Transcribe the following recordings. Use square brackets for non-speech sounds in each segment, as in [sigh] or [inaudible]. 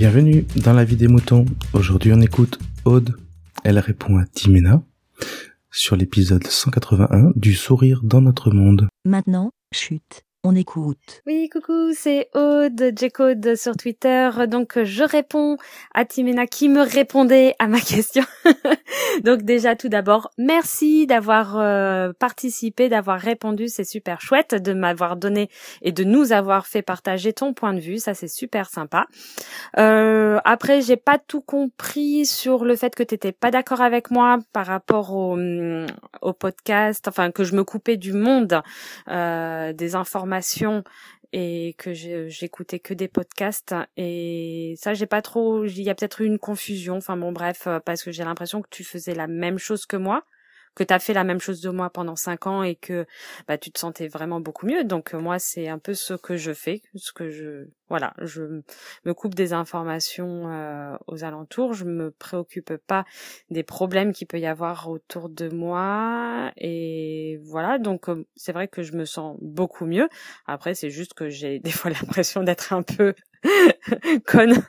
Bienvenue dans la vie des moutons. Aujourd'hui on écoute Aude. Elle répond à Timena sur l'épisode 181 du sourire dans notre monde. Maintenant, chute, on écoute. Oui, coucou, c'est Aude, J-Code sur Twitter. Donc, je réponds à Timena qui me répondait à ma [laughs] question. Donc, déjà, tout d'abord, merci d'avoir euh, participé, d'avoir répondu. C'est super chouette de m'avoir donné et de nous avoir fait partager ton point de vue. Ça, c'est super sympa. Euh, après, j'ai pas tout compris sur le fait que t'étais pas d'accord avec moi par rapport au, podcast, enfin, que je me coupais du monde euh, des informations et que j'écoutais que des podcasts. Et ça j'ai pas trop il y a peut-être eu une confusion. Enfin bon bref euh, parce que j'ai l'impression que tu faisais la même chose que moi que tu as fait la même chose de moi pendant cinq ans et que bah tu te sentais vraiment beaucoup mieux. Donc euh, moi c'est un peu ce que je fais, ce que je voilà, je me coupe des informations euh, aux alentours, je me préoccupe pas des problèmes qu'il peut y avoir autour de moi et voilà, donc euh, c'est vrai que je me sens beaucoup mieux. Après c'est juste que j'ai des fois [laughs] l'impression d'être un peu [laughs] conne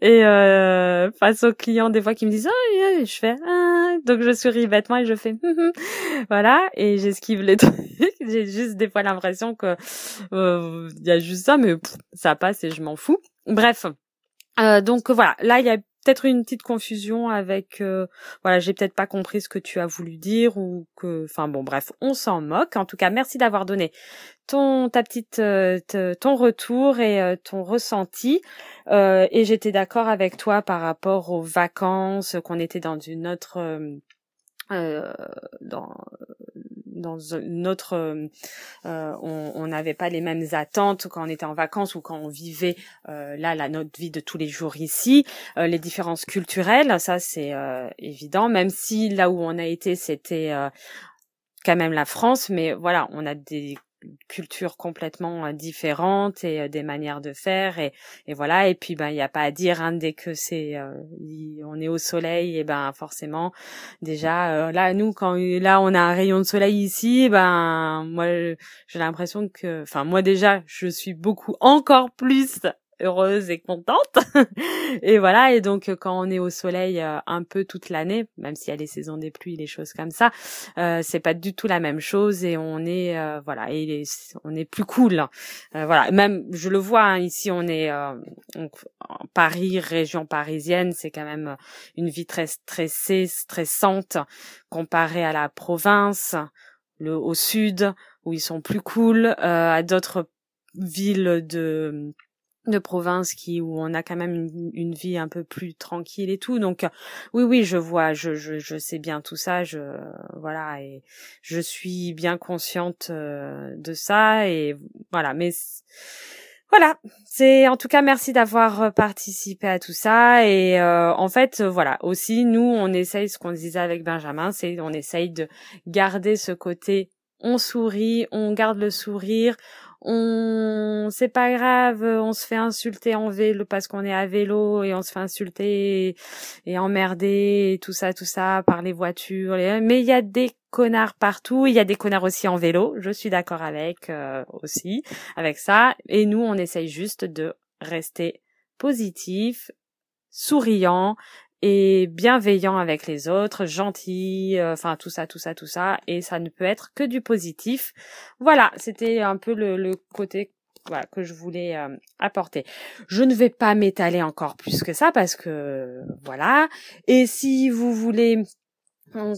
et euh, face aux clients des fois qui me disent oh, je fais ah. donc je souris bêtement et je fais hum, hum. voilà et j'esquive les [laughs] trucs j'ai juste des fois l'impression que euh, il y a juste ça mais ça passe et je m'en fous bref euh, donc voilà là il y a peut-être une petite confusion avec euh, voilà j'ai peut-être pas compris ce que tu as voulu dire ou que enfin bon bref on s'en moque. En tout cas merci d'avoir donné ton ta petite euh, ton retour et euh, ton ressenti. Et j'étais d'accord avec toi par rapport aux vacances qu'on était dans une autre dans notre euh, euh, on n'avait pas les mêmes attentes quand on était en vacances ou quand on vivait euh, là la notre vie de tous les jours ici. Les différences culturelles ça c'est évident. Même si là où on a été c'était quand même la France mais voilà on a des cultures complètement euh, différentes et euh, des manières de faire et, et voilà. Et puis ben il y a pas à dire hein, dès que c'est euh, on est au soleil et ben forcément déjà là nous quand là on a un rayon de soleil ici ben moi j'ai l'impression que enfin moi déjà je suis beaucoup encore plus heureuse et contente. [laughs] et voilà, et donc quand on est au soleil euh, un peu toute l'année, même s'il y a les saisons des pluies, les choses comme ça, euh, c'est pas du tout la même chose et on est euh, voilà, et on est plus cool. Euh, voilà, même je le vois hein, ici, on est en Paris, région parisienne, c'est quand même une vie très stressée, stressante comparée à la province, le au sud où ils sont plus cool, à d'autres villes de de province qui où on a quand même une, vie un peu plus tranquille et tout. Donc oui oui je vois je, je, je sais bien tout ça. Je voilà et je suis bien consciente euh, de ça. Et voilà mais voilà, c'est en tout cas merci d'avoir participé à tout ça. Et euh, en fait voilà. Aussi nous on essaye ce qu'on disait avec Benjamin c'est on essaye de garder ce côté on sourit, on garde le sourire, on c'est pas grave, on se fait insulter en vélo parce qu'on est à vélo et on se fait insulter et, emmerder et tout ça tout ça par les voitures. Mais il y a des connards partout, il y a des connards aussi en vélo, je suis d'accord avec euh, aussi avec ça. Et nous on essaye juste de rester positif, souriant bienveillant avec les autres, gentil, euh, enfin tout ça, tout ça, tout ça, et ça ne peut être que du positif. Voilà, c'était un peu le, côté que je voulais euh, apporter. Je ne vais pas m'étaler encore plus que ça parce que voilà. Et si vous voulez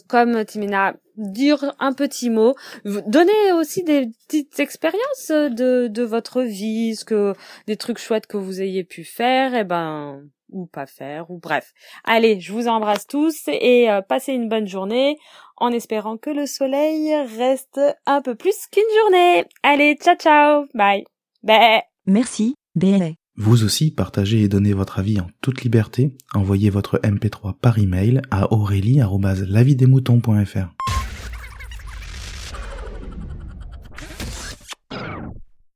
comme Timina, dire un petit mot, donner aussi des petites expériences de, de votre vie, ce que des trucs chouettes que vous ayez pu faire, et eh ben ou pas faire, ou bref. Allez, je vous embrasse tous et euh, passez une bonne journée en espérant que le soleil reste un peu plus qu'une journée. Allez, ciao ciao, bye. Bye. Merci, bye. Vous aussi partagez et donnez votre avis en toute liberté. Envoyez votre MP3 par email à aurélie.lavidesmoutons.fr.